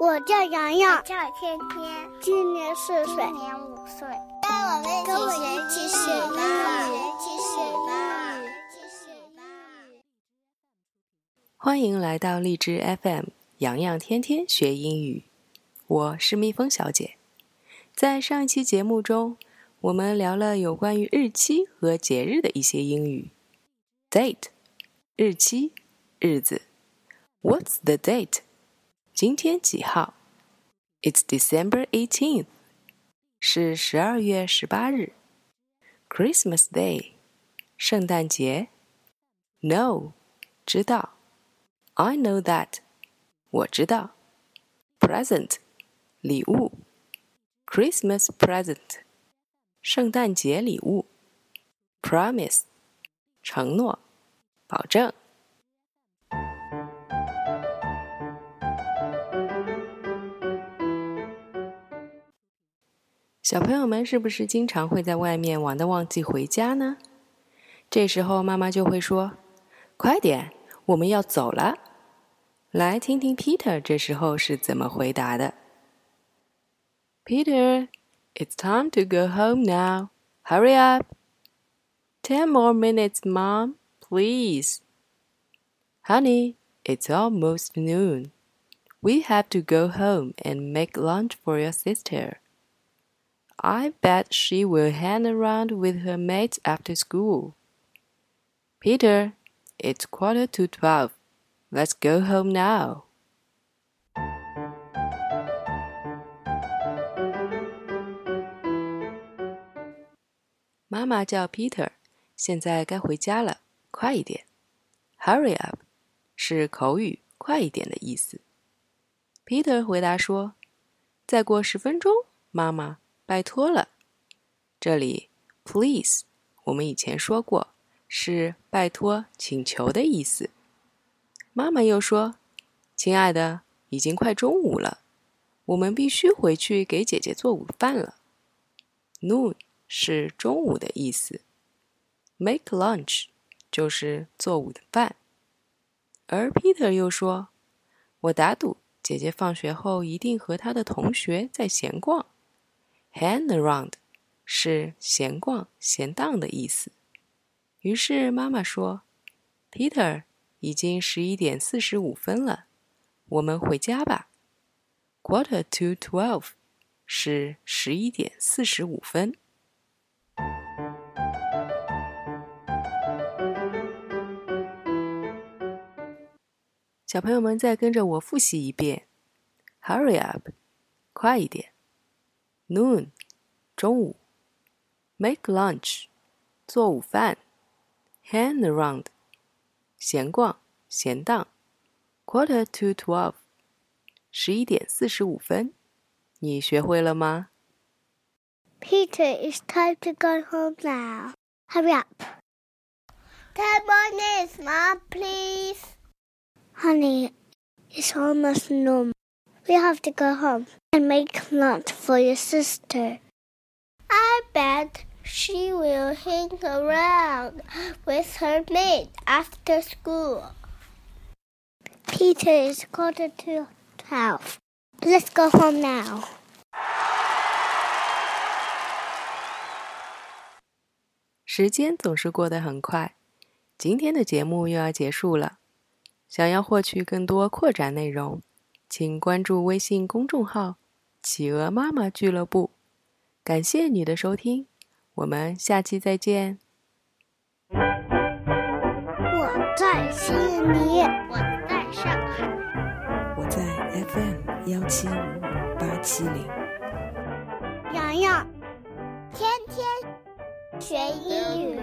我叫洋洋，叫天天，今年四岁，今年五岁。跟我们一起学英语，一起学英语，一起学英语。欢迎来到荔枝 FM，洋洋天天学英语。我是蜜蜂小姐。在上一期节目中，我们聊了有关于日期和节日的一些英语。Date，日期，日子。What's the date？今天几号？It's December eighteenth，是十二月十八日。Christmas Day，圣诞节。No，知道。I know that，我知道。Present，礼物。Christmas present，圣诞节礼物。Promise，承诺，保证。 小朋友们是不是经常会在外面玩的忘记回家呢？这时候妈妈就会说：“快点，我们要走了。”来听听 Peter 这时候是怎么回答的。Peter, it's time to go home now. Hurry up. Ten more minutes, Mom, please. Honey, it's almost noon. We have to go home and make lunch for your sister. I bet she will hang around with her mates after school. Peter, it's quarter to twelve. Let's go home now. 妈妈叫 Peter，现在该回家了，快一点。Hurry up 是口语“快一点”的意思。Peter 回答说：“再过十分钟，妈妈。” 拜托了，这里 please 我们以前说过是拜托、请求的意思。妈妈又说：“亲爱的，已经快中午了，我们必须回去给姐姐做午饭了。”Noon 是中午的意思，make lunch 就是做午饭。而 Peter 又说：“我打赌姐姐放学后一定和她的同学在闲逛。” Hang around 是闲逛、闲荡的意思。于是妈妈说：“Peter，已经十一点四十五分了，我们回家吧。”Quarter to twelve 是十一点四十五分。小朋友们再跟着我复习一遍：Hurry up，快一点。Noon，中午。Make lunch，做午饭。Hang around，闲逛、闲荡。Quarter to twelve，十一点四十五分。你学会了吗？Peter, it's time to go home now. Hurry up. Ten more minutes, Mom, please. Honey, it's almost noon. We have to go home and make lunch for your sister. I bet she will hang around with her mate after school. Peter is quarter to twelve. Let's go home now. 时间总是过得很快，今天的节目又要结束了。想要获取更多扩展内容， 请关注微信公众号“企鹅妈妈俱乐部”。感谢你的收听，我们下期再见。我在悉尼，我在上海，我在 FM 幺七五八七零。洋洋，天天学英语。